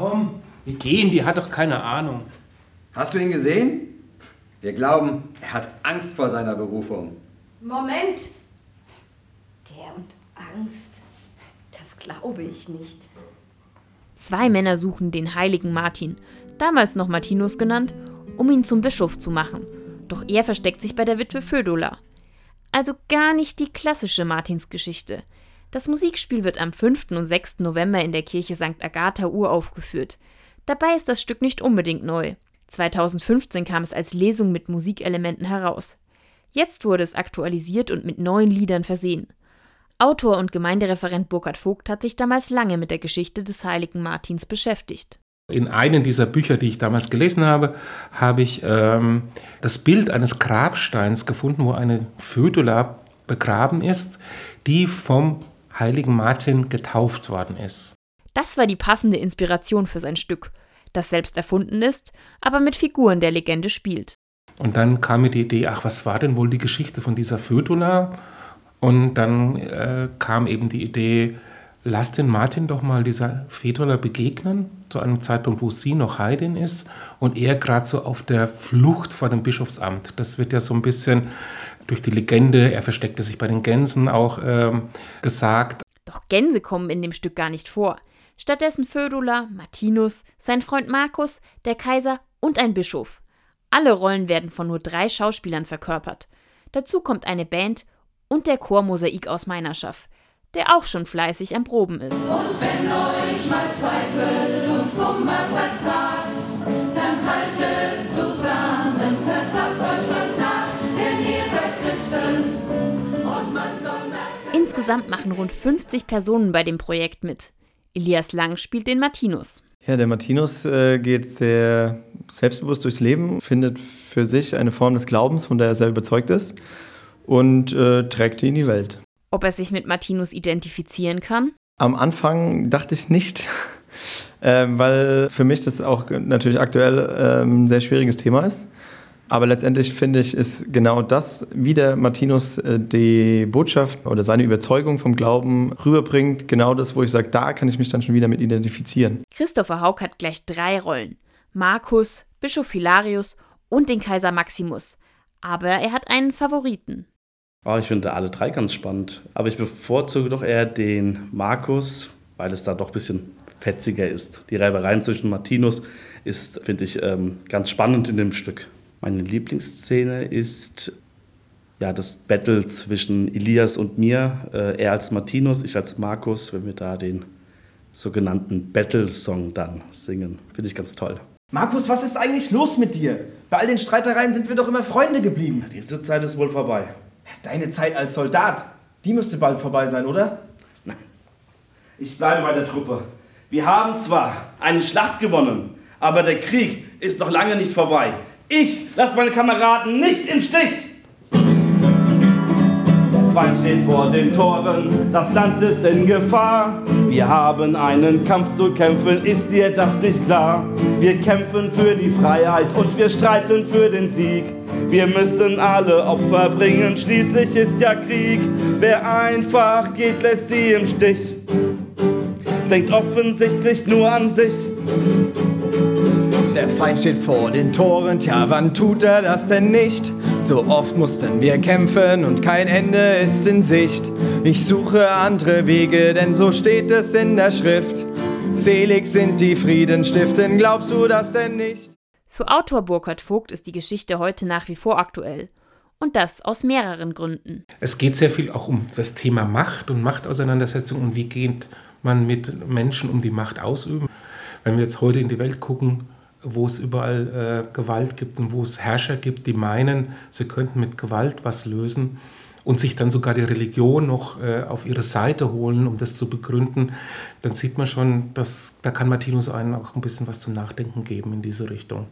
komm, wir gehen, die hat doch keine Ahnung. Hast du ihn gesehen? Wir glauben, er hat Angst vor seiner Berufung. Moment! Der und Angst. Das glaube ich nicht. Zwei Männer suchen den heiligen Martin, damals noch Martinus genannt, um ihn zum Bischof zu machen. Doch er versteckt sich bei der Witwe Födula. Also gar nicht die klassische Martinsgeschichte. Das Musikspiel wird am 5. und 6. November in der Kirche St. Agatha uraufgeführt. Dabei ist das Stück nicht unbedingt neu. 2015 kam es als Lesung mit Musikelementen heraus. Jetzt wurde es aktualisiert und mit neuen Liedern versehen. Autor und Gemeindereferent Burkhard Vogt hat sich damals lange mit der Geschichte des heiligen Martins beschäftigt. In einem dieser Bücher, die ich damals gelesen habe, habe ich ähm, das Bild eines Grabsteins gefunden, wo eine Födula begraben ist, die vom heiligen Martin getauft worden ist. Das war die passende Inspiration für sein Stück, das selbst erfunden ist, aber mit Figuren der Legende spielt. Und dann kam mir die Idee, ach, was war denn wohl die Geschichte von dieser Födula? Und dann äh, kam eben die Idee, lass den Martin doch mal dieser Fedula begegnen, zu einem Zeitpunkt, wo sie noch Heidin ist und er gerade so auf der Flucht vor dem Bischofsamt. Das wird ja so ein bisschen durch die Legende, er versteckte sich bei den Gänsen auch ähm, gesagt. Doch Gänse kommen in dem Stück gar nicht vor. Stattdessen Födula, Martinus, sein Freund Markus, der Kaiser und ein Bischof. Alle Rollen werden von nur drei Schauspielern verkörpert. Dazu kommt eine Band und der Chormosaik aus Meinerschaft, der auch schon fleißig am Proben ist. Und wenn euch mal Zweifel und Kummer verzagt, dann haltet zusammen, hört, was euch Gott sagt, denn ihr seid Christen und man soll merken. Insgesamt machen rund 50 Personen bei dem Projekt mit. Elias Lang spielt den Martinus. Ja, der Martinus äh, geht sehr selbstbewusst durchs Leben, findet für sich eine Form des Glaubens, von der er sehr überzeugt ist und äh, trägt die in die Welt. Ob er sich mit Martinus identifizieren kann? Am Anfang dachte ich nicht, äh, weil für mich das auch natürlich aktuell äh, ein sehr schwieriges Thema ist. Aber letztendlich finde ich, ist genau das, wie der Martinus äh, die Botschaft oder seine Überzeugung vom Glauben rüberbringt, genau das, wo ich sage, da kann ich mich dann schon wieder mit identifizieren. Christopher Haug hat gleich drei Rollen. Markus, Bischof Hilarius und den Kaiser Maximus. Aber er hat einen Favoriten. Oh, ich finde alle drei ganz spannend. Aber ich bevorzuge doch eher den Markus, weil es da doch ein bisschen fetziger ist. Die Reibereien zwischen Martinus ist, finde ich, ähm, ganz spannend in dem Stück. Meine Lieblingsszene ist ja, das Battle zwischen Elias und mir. Äh, er als Martinus, ich als Markus, wenn wir da den sogenannten Battle-Song dann singen. Finde ich ganz toll. Markus, was ist eigentlich los mit dir? Bei all den Streitereien sind wir doch immer Freunde geblieben. Diese Zeit ist wohl vorbei. Deine Zeit als Soldat, die müsste bald vorbei sein, oder? Nein. Ich bleibe bei der Truppe. Wir haben zwar eine Schlacht gewonnen, aber der Krieg ist noch lange nicht vorbei. Ich lasse meine Kameraden nicht im Stich. Feind steht vor den Toren, das Land ist in Gefahr. Wir haben einen Kampf zu kämpfen, ist dir das nicht klar? Wir kämpfen für die Freiheit und wir streiten für den Sieg. Wir müssen alle Opfer bringen, schließlich ist ja Krieg. Wer einfach geht, lässt sie im Stich. Denkt offensichtlich nur an sich. Der Feind steht vor den Toren, tja, wann tut er das denn nicht? So oft mussten wir kämpfen und kein Ende ist in Sicht. Ich suche andere Wege, denn so steht es in der Schrift. Selig sind die Frieden stiften, glaubst du das denn nicht? Für Autor Burkhard Vogt ist die Geschichte heute nach wie vor aktuell. Und das aus mehreren Gründen. Es geht sehr viel auch um das Thema Macht und Machtauseinandersetzung und wie geht man mit Menschen um die Macht ausüben. Wenn wir jetzt heute in die Welt gucken, wo es überall äh, Gewalt gibt und wo es Herrscher gibt, die meinen, sie könnten mit Gewalt was lösen und sich dann sogar die Religion noch äh, auf ihre Seite holen, um das zu begründen, dann sieht man schon, dass da kann Martinus einen auch ein bisschen was zum Nachdenken geben in diese Richtung.